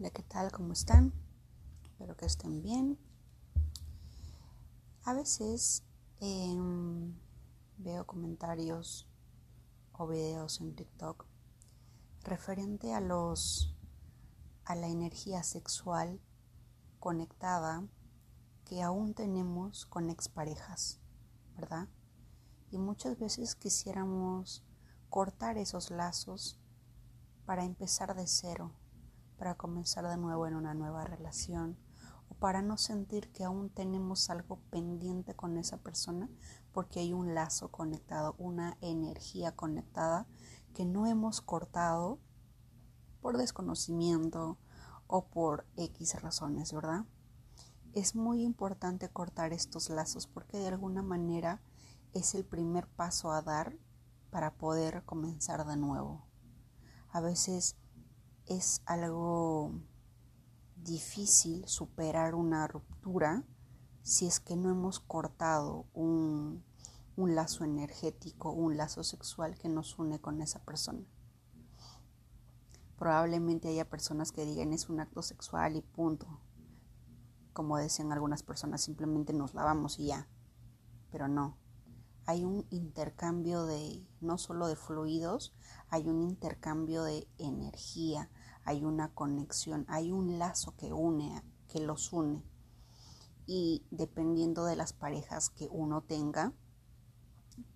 Hola, ¿qué tal? ¿Cómo están? Espero que estén bien. A veces em, veo comentarios o videos en TikTok referente a los a la energía sexual conectada que aún tenemos con exparejas, ¿verdad? Y muchas veces quisiéramos cortar esos lazos para empezar de cero para comenzar de nuevo en una nueva relación o para no sentir que aún tenemos algo pendiente con esa persona porque hay un lazo conectado, una energía conectada que no hemos cortado por desconocimiento o por X razones, ¿verdad? Es muy importante cortar estos lazos porque de alguna manera es el primer paso a dar para poder comenzar de nuevo. A veces es algo difícil superar una ruptura si es que no hemos cortado un, un lazo energético, un lazo sexual que nos une con esa persona. Probablemente haya personas que digan es un acto sexual y punto. Como decían algunas personas, simplemente nos lavamos y ya. Pero no. Hay un intercambio de, no solo de fluidos, hay un intercambio de energía, hay una conexión, hay un lazo que une, que los une. Y dependiendo de las parejas que uno tenga,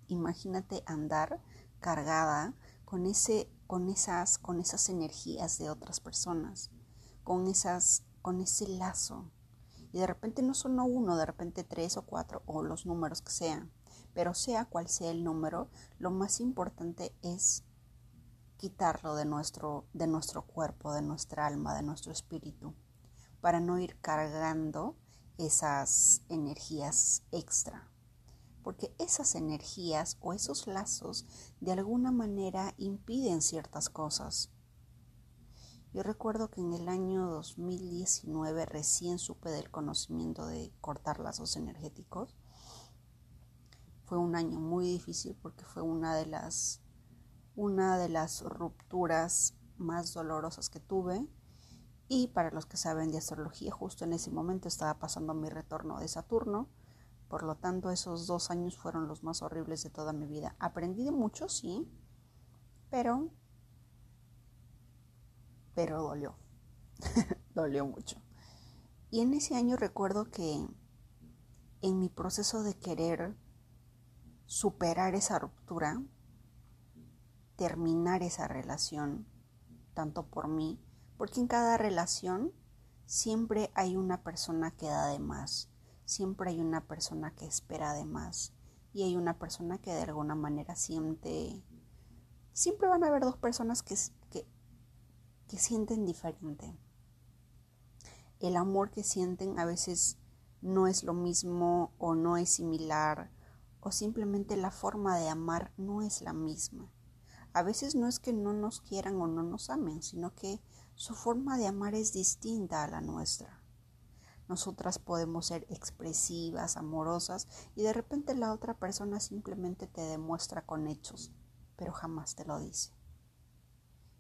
imagínate andar cargada con ese con esas con esas energías de otras personas, con esas con ese lazo. Y de repente no son uno, de repente tres o cuatro o los números que sean. Pero sea cual sea el número, lo más importante es quitarlo de nuestro, de nuestro cuerpo, de nuestra alma, de nuestro espíritu, para no ir cargando esas energías extra. Porque esas energías o esos lazos de alguna manera impiden ciertas cosas. Yo recuerdo que en el año 2019 recién supe del conocimiento de cortar lazos energéticos. Fue un año muy difícil porque fue una de las una de las rupturas más dolorosas que tuve. Y para los que saben de astrología, justo en ese momento estaba pasando mi retorno de Saturno. Por lo tanto, esos dos años fueron los más horribles de toda mi vida. Aprendí de mucho, sí, pero... Pero dolió. dolió mucho. Y en ese año recuerdo que en mi proceso de querer superar esa ruptura, terminar esa relación, tanto por mí, porque en cada relación siempre hay una persona que da de más, siempre hay una persona que espera de más y hay una persona que de alguna manera siente, siempre van a haber dos personas que, que, que sienten diferente. El amor que sienten a veces no es lo mismo o no es similar o simplemente la forma de amar no es la misma. A veces no es que no nos quieran o no nos amen, sino que su forma de amar es distinta a la nuestra. Nosotras podemos ser expresivas, amorosas, y de repente la otra persona simplemente te demuestra con hechos, pero jamás te lo dice.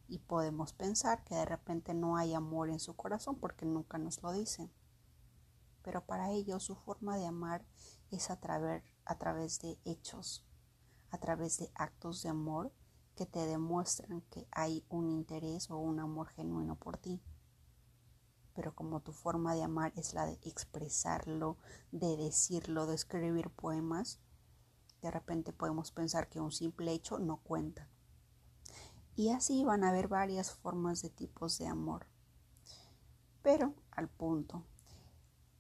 Y podemos pensar que de repente no hay amor en su corazón porque nunca nos lo dicen. Pero para ellos su forma de amar es a, a través de hechos, a través de actos de amor que te demuestran que hay un interés o un amor genuino por ti. Pero como tu forma de amar es la de expresarlo, de decirlo, de escribir poemas, de repente podemos pensar que un simple hecho no cuenta. Y así van a haber varias formas de tipos de amor. Pero al punto,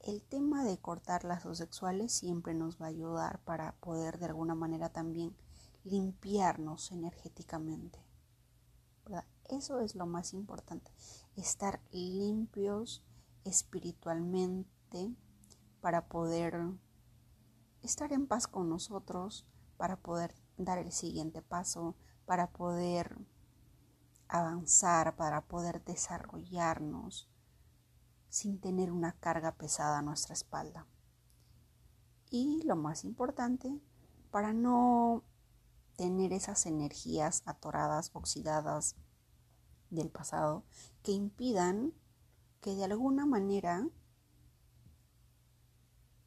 el tema de cortar lazos sexuales siempre nos va a ayudar para poder de alguna manera también limpiarnos energéticamente. Eso es lo más importante, estar limpios espiritualmente para poder estar en paz con nosotros, para poder dar el siguiente paso, para poder avanzar, para poder desarrollarnos sin tener una carga pesada a nuestra espalda. Y lo más importante, para no tener esas energías atoradas, oxidadas del pasado, que impidan que de alguna manera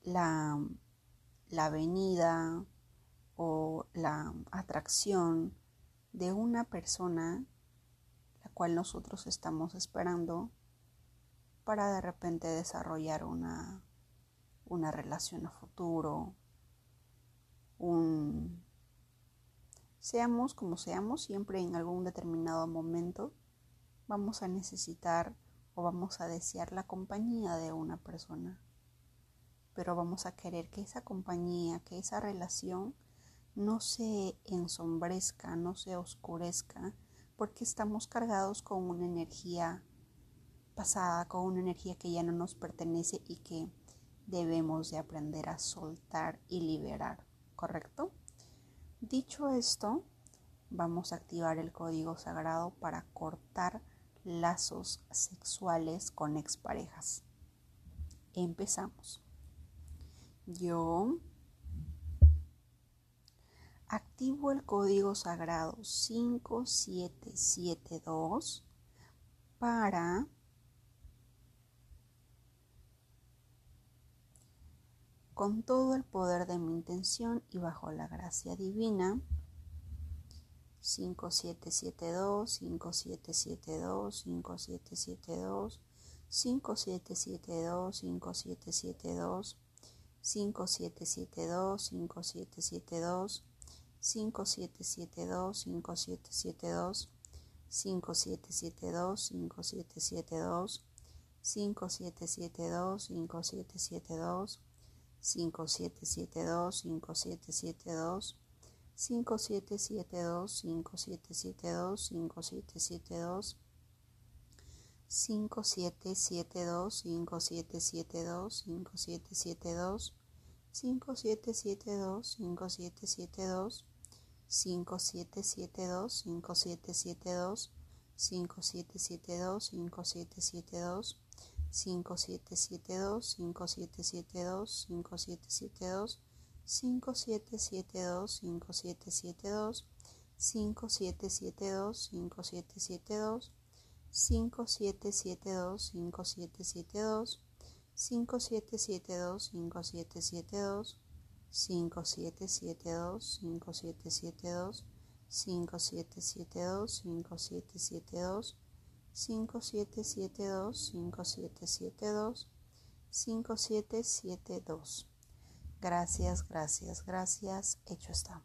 la, la venida o la atracción de una persona la cual nosotros estamos esperando para de repente desarrollar una, una relación a futuro, un seamos como seamos, siempre en algún determinado momento vamos a necesitar o vamos a desear la compañía de una persona. Pero vamos a querer que esa compañía, que esa relación no se ensombrezca, no se oscurezca, porque estamos cargados con una energía pasada, con una energía que ya no nos pertenece y que debemos de aprender a soltar y liberar, ¿correcto? Dicho esto, vamos a activar el código sagrado para cortar lazos sexuales con exparejas. Empezamos. Yo activo el código sagrado 5772 para con todo el poder de mi intención y bajo la gracia divina 5772 5772 5772 5772 5772 5772 5772 5772 5772 5772 5772 5772 5772 5772 5772 5772 5772 5772 5772 5772 5772 5772 5772 5772 5772 5772 5772 5772 5772 5772 5772 5772 5772 5772 5772 5772 5772 5772 5772 5772 5772 5772 5772 5772 5772 Gracias, gracias, gracias. Hecho está.